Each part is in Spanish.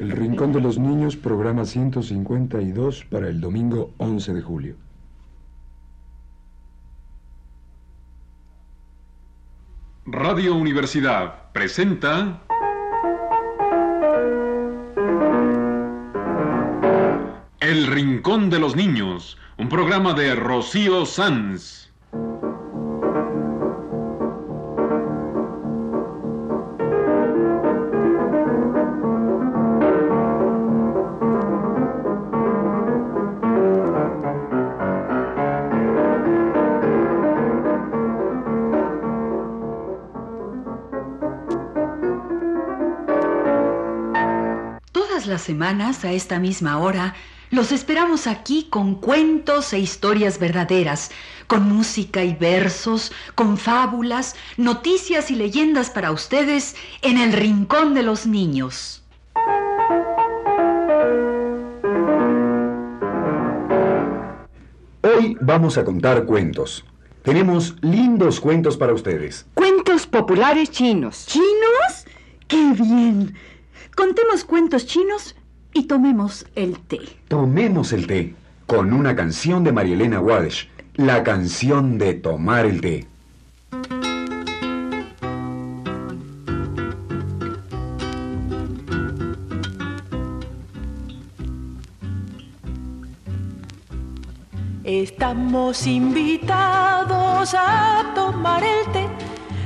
El Rincón de los Niños, programa 152 para el domingo 11 de julio. Radio Universidad presenta El Rincón de los Niños, un programa de Rocío Sanz. Semanas, a esta misma hora, los esperamos aquí con cuentos e historias verdaderas, con música y versos, con fábulas, noticias y leyendas para ustedes en el Rincón de los Niños. Hoy vamos a contar cuentos. Tenemos lindos cuentos para ustedes. Cuentos populares chinos. ¿Chinos? ¡Qué bien! Contemos cuentos chinos y tomemos el té. Tomemos el té con una canción de Marielena Wadesh, la canción de tomar el té. Estamos invitados a tomar el té.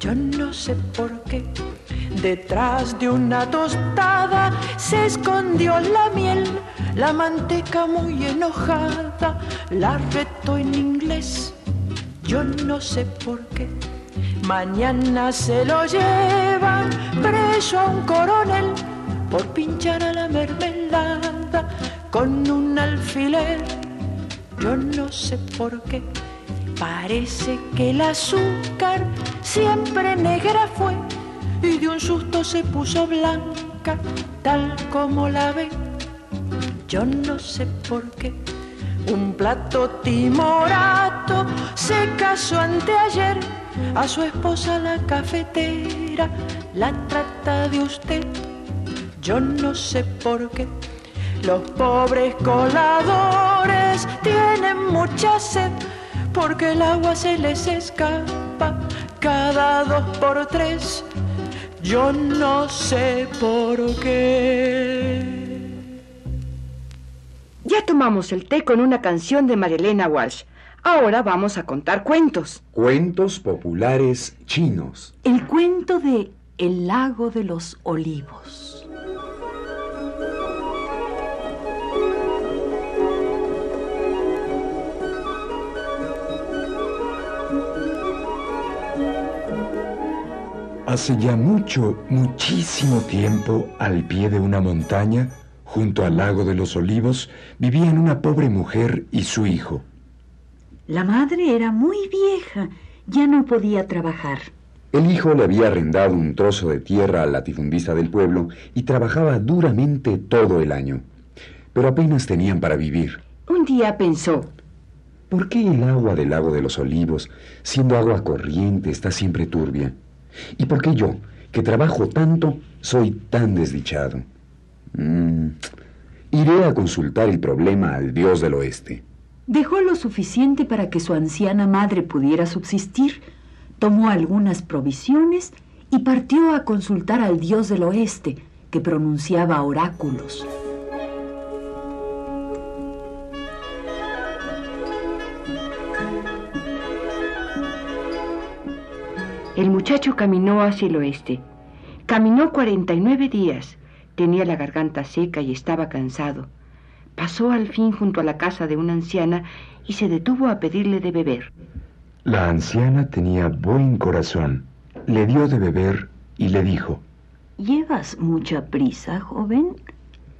Yo no sé por qué. Detrás de una tostada se escondió la miel, la manteca muy enojada la retó en inglés. Yo no sé por qué. Mañana se lo llevan preso a un coronel por pinchar a la mermelada con un alfiler. Yo no sé por qué. Parece que el azúcar siempre negra fue y de un susto se puso blanca, tal como la ve. Yo no sé por qué. Un plato timorato se casó anteayer a su esposa la cafetera, la trata de usted. Yo no sé por qué. Los pobres coladores tienen mucha sed porque el agua se les escapa cada dos por tres. Yo no sé por qué. Ya tomamos el té con una canción de Marilena Walsh. Ahora vamos a contar cuentos. Cuentos populares chinos. El cuento de El lago de los olivos. Hace ya mucho, muchísimo tiempo, al pie de una montaña, junto al lago de los olivos, vivían una pobre mujer y su hijo. La madre era muy vieja, ya no podía trabajar. El hijo le había arrendado un trozo de tierra al latifundista del pueblo y trabajaba duramente todo el año. Pero apenas tenían para vivir. Un día pensó, ¿Por qué el agua del lago de los olivos, siendo agua corriente, está siempre turbia? ¿Y por qué yo, que trabajo tanto, soy tan desdichado? Mm, iré a consultar el problema al dios del oeste. Dejó lo suficiente para que su anciana madre pudiera subsistir, tomó algunas provisiones y partió a consultar al dios del oeste, que pronunciaba oráculos. El muchacho caminó hacia el oeste. Caminó 49 días. Tenía la garganta seca y estaba cansado. Pasó al fin junto a la casa de una anciana y se detuvo a pedirle de beber. La anciana tenía buen corazón. Le dio de beber y le dijo, ¿Llevas mucha prisa, joven?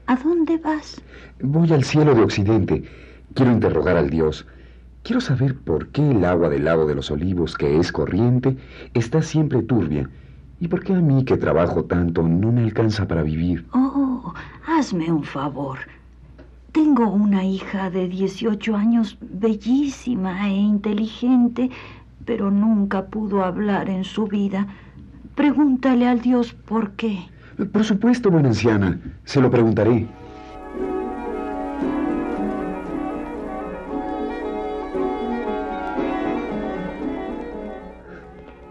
¿A dónde vas? Voy al cielo de Occidente. Quiero interrogar al Dios. Quiero saber por qué el agua del lago de los olivos, que es corriente, está siempre turbia. ¿Y por qué a mí, que trabajo tanto, no me alcanza para vivir? Oh, hazme un favor. Tengo una hija de 18 años, bellísima e inteligente, pero nunca pudo hablar en su vida. Pregúntale al Dios por qué. Por supuesto, buena anciana. Se lo preguntaré.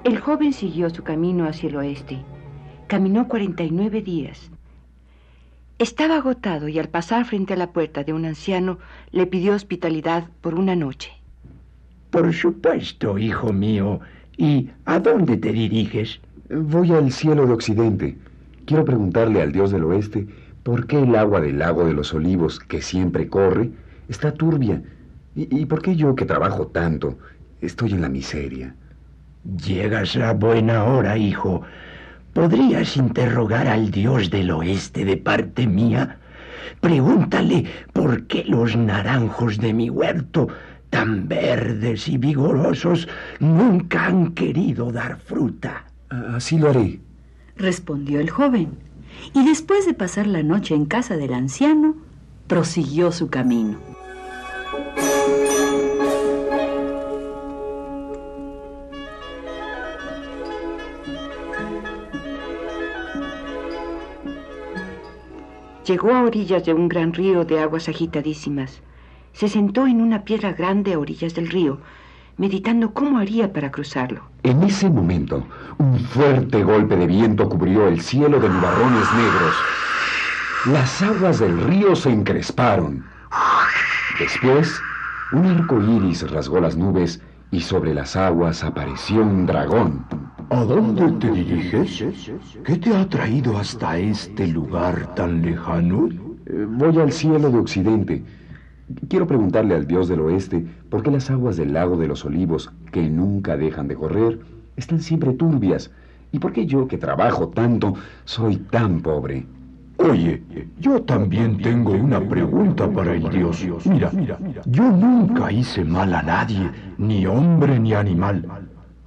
El joven siguió su camino hacia el oeste. Caminó 49 días. Estaba agotado y al pasar frente a la puerta de un anciano le pidió hospitalidad por una noche. Por supuesto, hijo mío. ¿Y a dónde te diriges? Voy al cielo de Occidente. Quiero preguntarle al Dios del Oeste por qué el agua del lago de los olivos, que siempre corre, está turbia. ¿Y, y por qué yo, que trabajo tanto, estoy en la miseria? Llegas a buena hora, hijo. ¿Podrías interrogar al Dios del Oeste de parte mía? Pregúntale por qué los naranjos de mi huerto, tan verdes y vigorosos, nunca han querido dar fruta. Así lo haré, respondió el joven, y después de pasar la noche en casa del anciano, prosiguió su camino. Llegó a orillas de un gran río de aguas agitadísimas. Se sentó en una piedra grande a orillas del río, meditando cómo haría para cruzarlo. En ese momento, un fuerte golpe de viento cubrió el cielo de nubarrones negros. Las aguas del río se encresparon. Después, un arco iris rasgó las nubes y sobre las aguas apareció un dragón. ¿A dónde te diriges? ¿Qué te ha traído hasta este lugar tan lejano? Eh, voy al cielo de Occidente. Quiero preguntarle al Dios del Oeste por qué las aguas del lago de los olivos, que nunca dejan de correr, están siempre turbias. ¿Y por qué yo, que trabajo tanto, soy tan pobre? Oye, yo también tengo una pregunta para el Dios. Mira, yo nunca hice mal a nadie, ni hombre ni animal.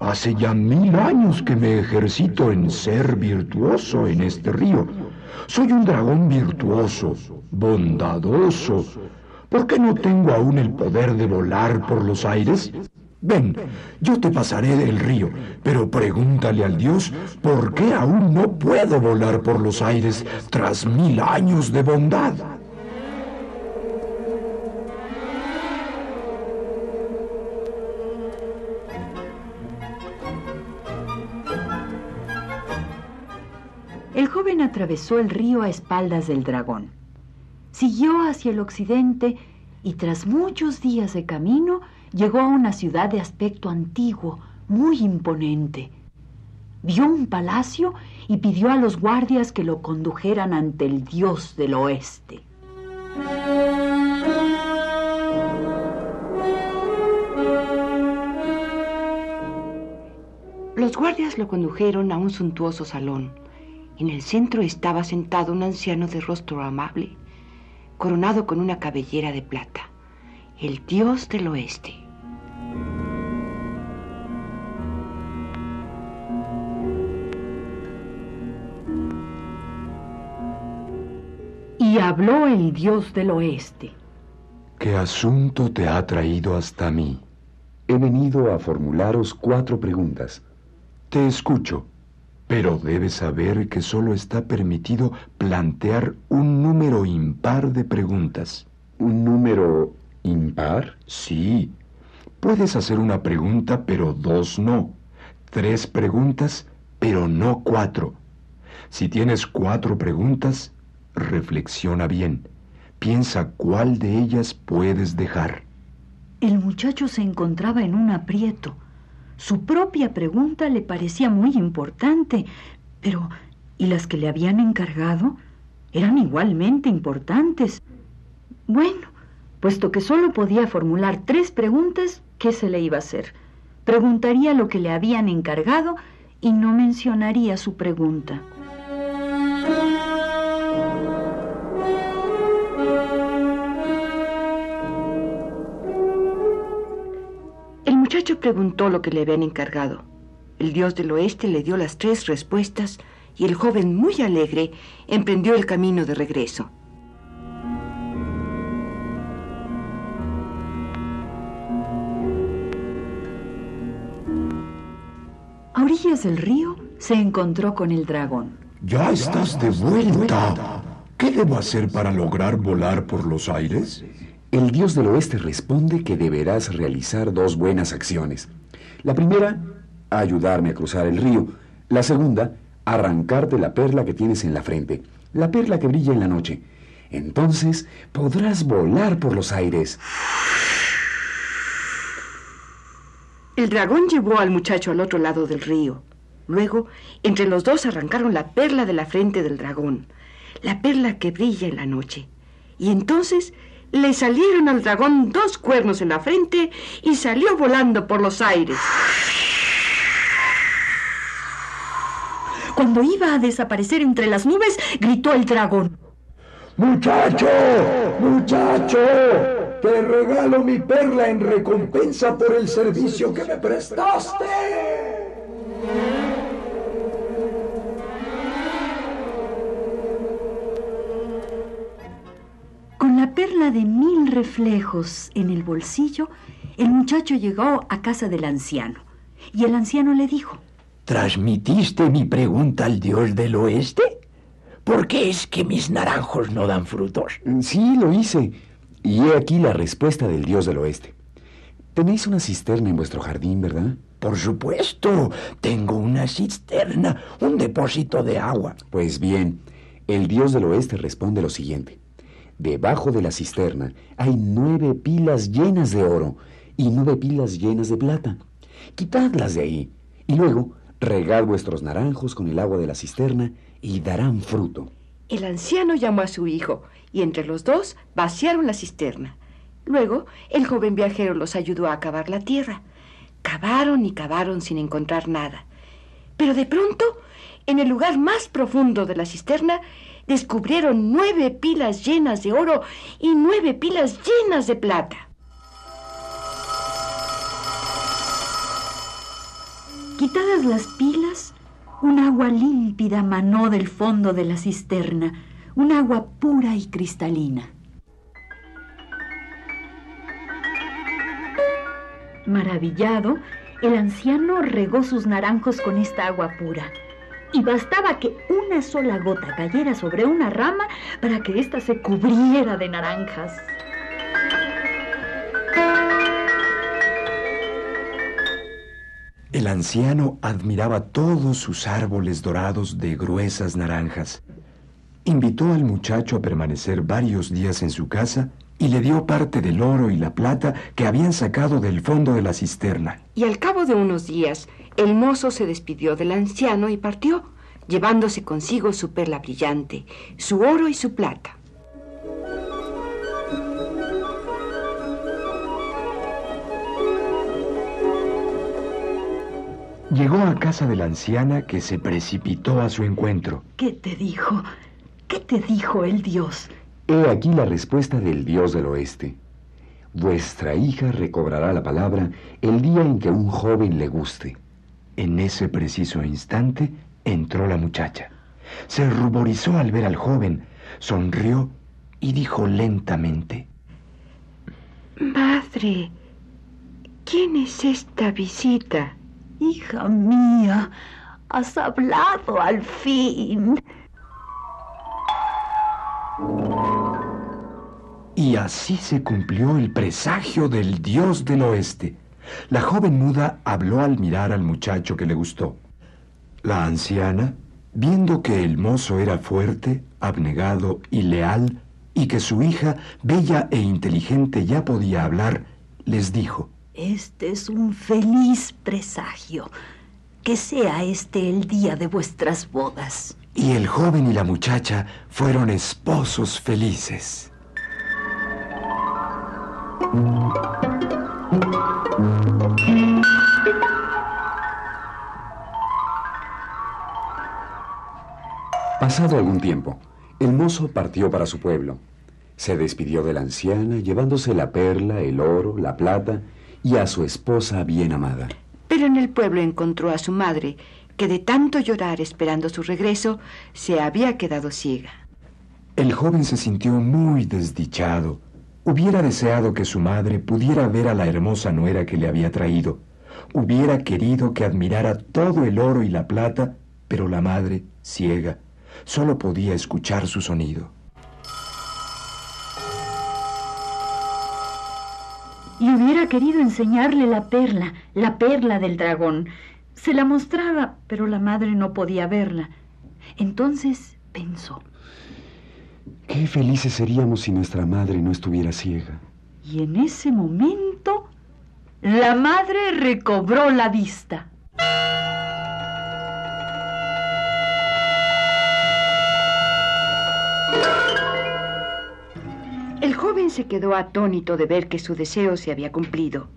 Hace ya mil años que me ejercito en ser virtuoso en este río. Soy un dragón virtuoso, bondadoso. ¿Por qué no tengo aún el poder de volar por los aires? Ven, yo te pasaré del río, pero pregúntale al Dios por qué aún no puedo volar por los aires tras mil años de bondad. El río a espaldas del dragón. Siguió hacia el occidente y tras muchos días de camino llegó a una ciudad de aspecto antiguo, muy imponente. Vio un palacio y pidió a los guardias que lo condujeran ante el dios del oeste. Los guardias lo condujeron a un suntuoso salón. En el centro estaba sentado un anciano de rostro amable, coronado con una cabellera de plata, el dios del oeste. Y habló el dios del oeste. ¿Qué asunto te ha traído hasta mí? He venido a formularos cuatro preguntas. Te escucho. Pero debes saber que solo está permitido plantear un número impar de preguntas. ¿Un número impar? Sí. Puedes hacer una pregunta, pero dos no. Tres preguntas, pero no cuatro. Si tienes cuatro preguntas, reflexiona bien. Piensa cuál de ellas puedes dejar. El muchacho se encontraba en un aprieto. Su propia pregunta le parecía muy importante, pero ¿y las que le habían encargado? Eran igualmente importantes. Bueno, puesto que solo podía formular tres preguntas, ¿qué se le iba a hacer? Preguntaría lo que le habían encargado y no mencionaría su pregunta. Preguntó lo que le habían encargado. El dios del oeste le dio las tres respuestas y el joven, muy alegre, emprendió el camino de regreso. A orillas del río se encontró con el dragón. Ya estás de vuelta. ¿Qué debo hacer para lograr volar por los aires? El dios del oeste responde que deberás realizar dos buenas acciones. La primera, ayudarme a cruzar el río. La segunda, arrancarte la perla que tienes en la frente, la perla que brilla en la noche. Entonces podrás volar por los aires. El dragón llevó al muchacho al otro lado del río. Luego, entre los dos arrancaron la perla de la frente del dragón, la perla que brilla en la noche. Y entonces le salieron al dragón dos cuernos en la frente y salió volando por los aires. Cuando iba a desaparecer entre las nubes, gritó el dragón. Muchacho, muchacho, te regalo mi perla en recompensa por el servicio que me prestaste. Perla de mil reflejos en el bolsillo, el muchacho llegó a casa del anciano. Y el anciano le dijo, ¿Transmitiste mi pregunta al dios del oeste? ¿Por qué es que mis naranjos no dan frutos? Sí, lo hice. Y he aquí la respuesta del dios del oeste. Tenéis una cisterna en vuestro jardín, ¿verdad? Por supuesto, tengo una cisterna, un depósito de agua. Pues bien, el dios del oeste responde lo siguiente. Debajo de la cisterna hay nueve pilas llenas de oro y nueve pilas llenas de plata. Quitadlas de ahí y luego regad vuestros naranjos con el agua de la cisterna y darán fruto. El anciano llamó a su hijo y entre los dos vaciaron la cisterna. Luego el joven viajero los ayudó a cavar la tierra. Cavaron y cavaron sin encontrar nada. Pero de pronto, en el lugar más profundo de la cisterna, descubrieron nueve pilas llenas de oro y nueve pilas llenas de plata. Quitadas las pilas, un agua límpida manó del fondo de la cisterna, un agua pura y cristalina. Maravillado, el anciano regó sus naranjos con esta agua pura. Y bastaba que una sola gota cayera sobre una rama para que ésta se cubriera de naranjas. El anciano admiraba todos sus árboles dorados de gruesas naranjas. Invitó al muchacho a permanecer varios días en su casa y le dio parte del oro y la plata que habían sacado del fondo de la cisterna. Y al cabo de unos días, el mozo se despidió del anciano y partió, llevándose consigo su perla brillante, su oro y su plata. Llegó a casa de la anciana que se precipitó a su encuentro. ¿Qué te dijo? ¿Qué te dijo el dios? He aquí la respuesta del dios del oeste. Vuestra hija recobrará la palabra el día en que un joven le guste. En ese preciso instante entró la muchacha. Se ruborizó al ver al joven, sonrió y dijo lentamente, Madre, ¿quién es esta visita? Hija mía, has hablado al fin. Y así se cumplió el presagio del dios del oeste. La joven muda habló al mirar al muchacho que le gustó. La anciana, viendo que el mozo era fuerte, abnegado y leal, y que su hija, bella e inteligente, ya podía hablar, les dijo, Este es un feliz presagio. Que sea este el día de vuestras bodas. y el joven y la muchacha fueron esposos felices. Pasado algún tiempo, el mozo partió para su pueblo. Se despidió de la anciana, llevándose la perla, el oro, la plata y a su esposa bien amada. Pero en el pueblo encontró a su madre, que de tanto llorar esperando su regreso, se había quedado ciega. El joven se sintió muy desdichado. Hubiera deseado que su madre pudiera ver a la hermosa nuera que le había traído. Hubiera querido que admirara todo el oro y la plata, pero la madre, ciega, solo podía escuchar su sonido. Y hubiera querido enseñarle la perla, la perla del dragón. Se la mostraba, pero la madre no podía verla. Entonces pensó. Qué felices seríamos si nuestra madre no estuviera ciega. Y en ese momento, la madre recobró la vista. El joven se quedó atónito de ver que su deseo se había cumplido.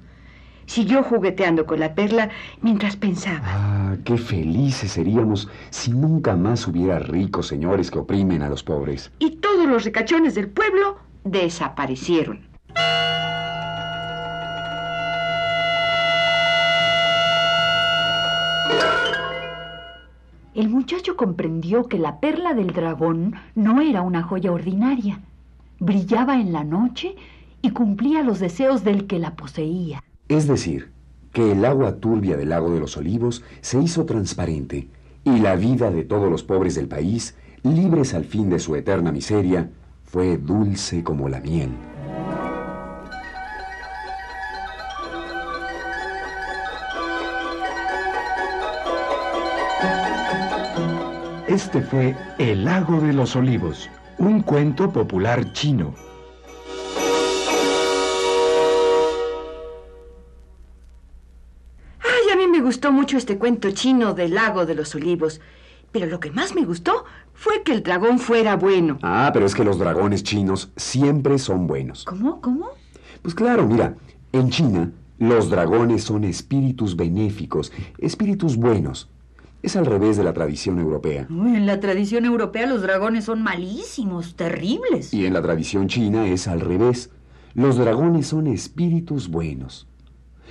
Siguió jugueteando con la perla mientras pensaba. Ah, qué felices seríamos si nunca más hubiera ricos señores que oprimen a los pobres. Y todos los ricachones del pueblo desaparecieron. El muchacho comprendió que la perla del dragón no era una joya ordinaria. Brillaba en la noche y cumplía los deseos del que la poseía. Es decir, que el agua turbia del lago de los olivos se hizo transparente y la vida de todos los pobres del país, libres al fin de su eterna miseria, fue dulce como la miel. Este fue El lago de los olivos, un cuento popular chino. Ay, a mí me gustó mucho este cuento chino del lago de los olivos. Pero lo que más me gustó fue que el dragón fuera bueno. Ah, pero es que los dragones chinos siempre son buenos. ¿Cómo? ¿Cómo? Pues claro, mira, en China los dragones son espíritus benéficos, espíritus buenos. Es al revés de la tradición europea. Uy, en la tradición europea los dragones son malísimos, terribles. Y en la tradición china es al revés. Los dragones son espíritus buenos.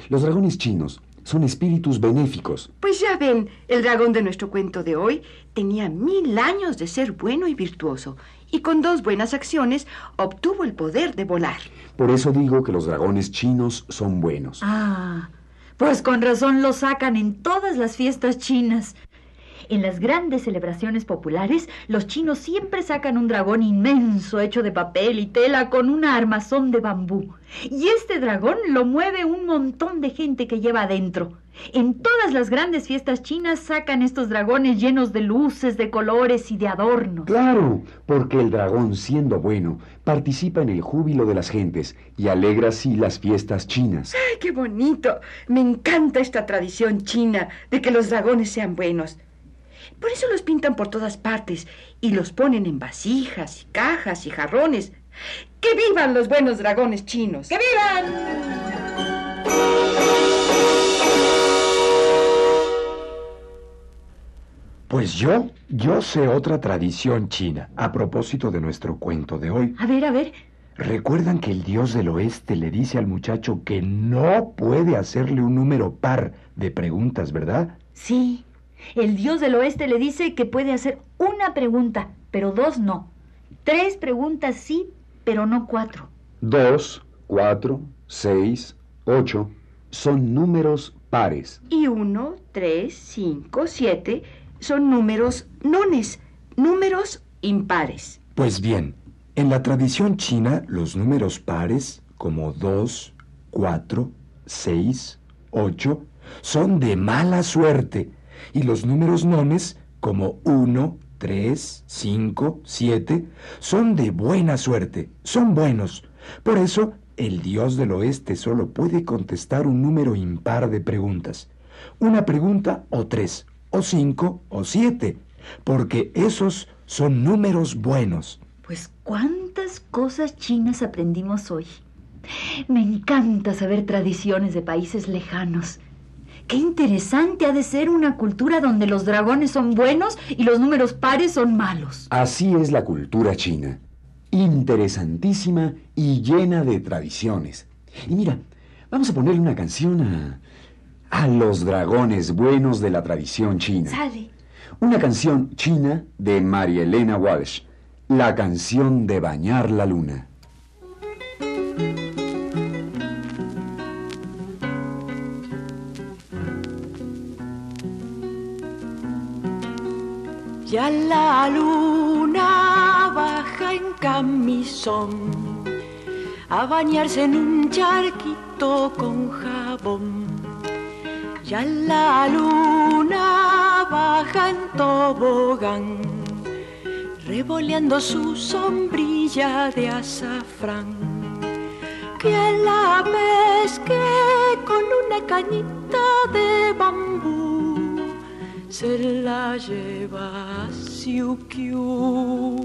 Los dragones chinos son espíritus benéficos. Pues ya ven, el dragón de nuestro cuento de hoy tenía mil años de ser bueno y virtuoso, y con dos buenas acciones obtuvo el poder de volar. Por eso digo que los dragones chinos son buenos. Ah, pues con razón lo sacan en todas las fiestas chinas. En las grandes celebraciones populares, los chinos siempre sacan un dragón inmenso hecho de papel y tela con una armazón de bambú. Y este dragón lo mueve un montón de gente que lleva adentro. En todas las grandes fiestas chinas sacan estos dragones llenos de luces, de colores y de adornos. Claro, porque el dragón, siendo bueno, participa en el júbilo de las gentes y alegra así las fiestas chinas. ¡Ay, qué bonito! Me encanta esta tradición china de que los dragones sean buenos. Por eso los pintan por todas partes y los ponen en vasijas y cajas y jarrones. ¡Que vivan los buenos dragones chinos! ¡Que vivan! Pues yo, yo sé otra tradición china, a propósito de nuestro cuento de hoy. A ver, a ver. ¿Recuerdan que el dios del oeste le dice al muchacho que no puede hacerle un número par de preguntas, verdad? Sí. El dios del oeste le dice que puede hacer una pregunta, pero dos no. Tres preguntas sí, pero no cuatro. Dos, cuatro, seis, ocho son números pares. Y uno, tres, cinco, siete son números nones, números impares. Pues bien, en la tradición china los números pares, como dos, cuatro, seis, ocho, son de mala suerte y los números nones, como 1, 3, 5, 7, son de buena suerte, son buenos. Por eso, el dios del oeste solo puede contestar un número impar de preguntas. Una pregunta o tres, o cinco, o siete, porque esos son números buenos. Pues cuántas cosas chinas aprendimos hoy. Me encanta saber tradiciones de países lejanos. Qué interesante ha de ser una cultura donde los dragones son buenos y los números pares son malos. Así es la cultura china. Interesantísima y llena de tradiciones. Y mira, Vamos a ponerle una canción a, a los dragones buenos de la tradición china. Sale. Una canción china de María Elena Walsh. La canción de bañar la luna. Ya la luna baja en camisón a bañarse en un charquito con jabón. Ya la luna baja en tobogán, revoleando su sombrilla de azafrán. Que la pesque con una cañita de bambú se la lleva Siukiu.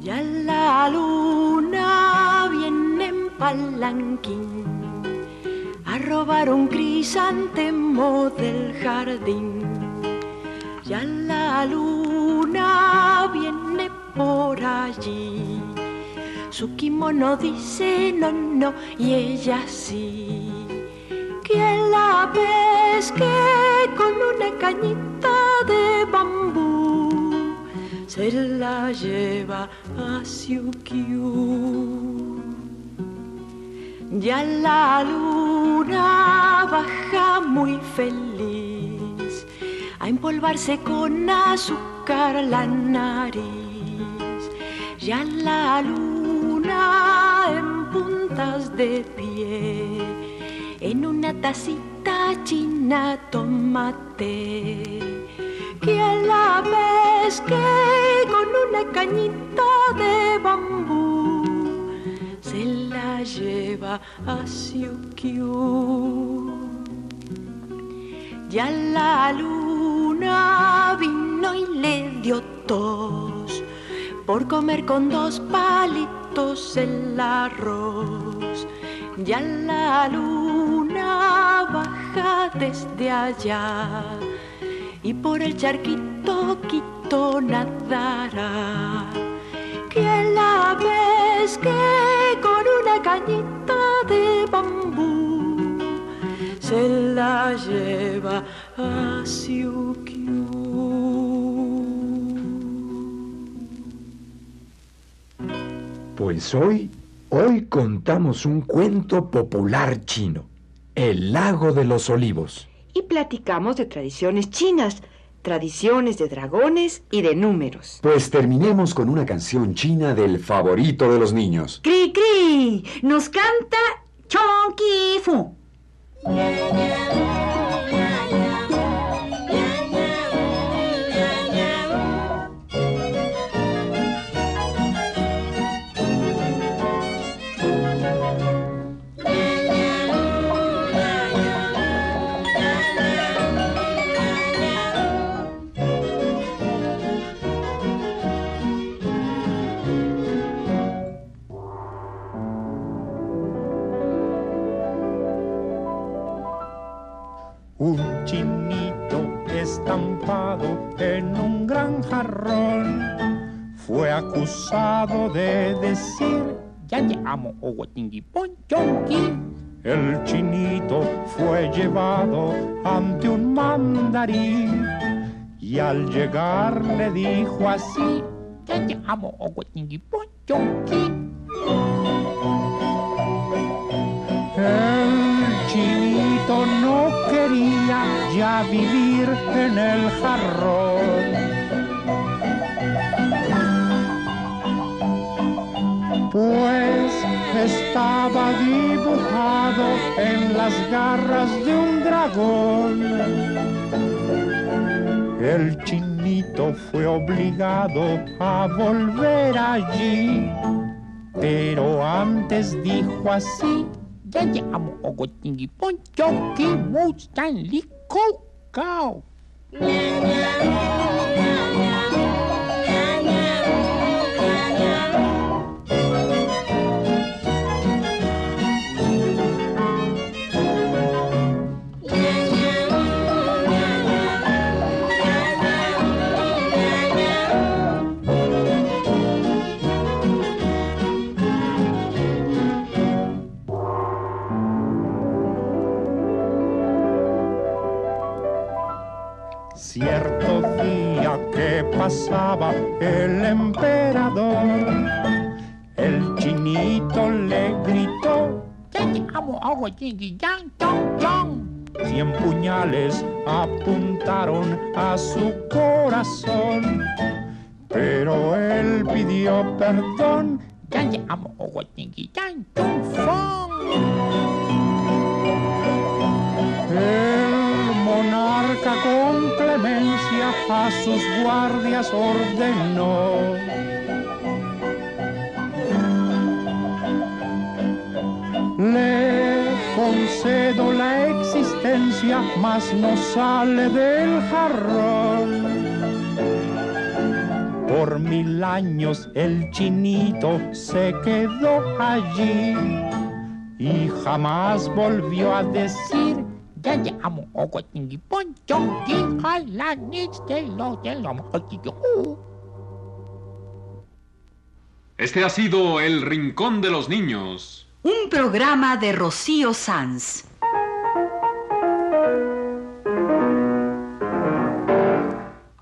Ya la luna viene en palanquín a robar un crisantemo del jardín. Ya la luna viene por allí. Su kimono dice no, no, y ella sí. Que la pesque con una cañita de bambú se la lleva a Siukiu. Ya la luna baja muy feliz a empolvarse con azúcar la nariz. Ya la luna en puntas de pie en una tacita china tomate que la pesque con una cañita de bambú lleva a Siukiu. Ya la luna vino y le dio tos por comer con dos palitos el arroz. Ya la luna baja desde allá y por el charquito quito nadará. Que la pesque con una cañita de bambú se la lleva a Siukiu. Pues hoy, hoy contamos un cuento popular chino, El lago de los olivos. Y platicamos de tradiciones chinas, tradiciones de dragones y de números. Pues terminemos con una canción china del favorito de los niños. Cri Cri, nos canta Chong Ki Fu. Llamo Ponchonqui. El chinito fue llevado ante un mandarín y al llegar le dijo así ya llamo Ponchonqui. El chinito no quería ya vivir en el jarrón. Pues estaba dibujado en las garras de un dragón. El chinito fue obligado a volver allí, pero antes dijo así apuntaron a su corazón, pero él pidió perdón. El monarca con clemencia a sus guardias ordenó. Le concedo la existencia, mas no sale del jarrón. Por mil años el chinito se quedó allí y jamás volvió a decir Este ha sido El Rincón de los Niños. Un programa de Rocío Sanz.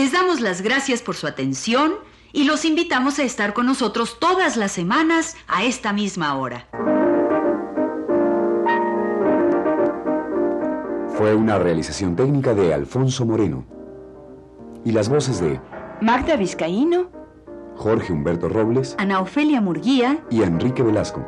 les damos las gracias por su atención y los invitamos a estar con nosotros todas las semanas a esta misma hora. Fue una realización técnica de Alfonso Moreno. Y las voces de Magda Vizcaíno, Jorge Humberto Robles Ana Ofelia Murguía y Enrique Velasco.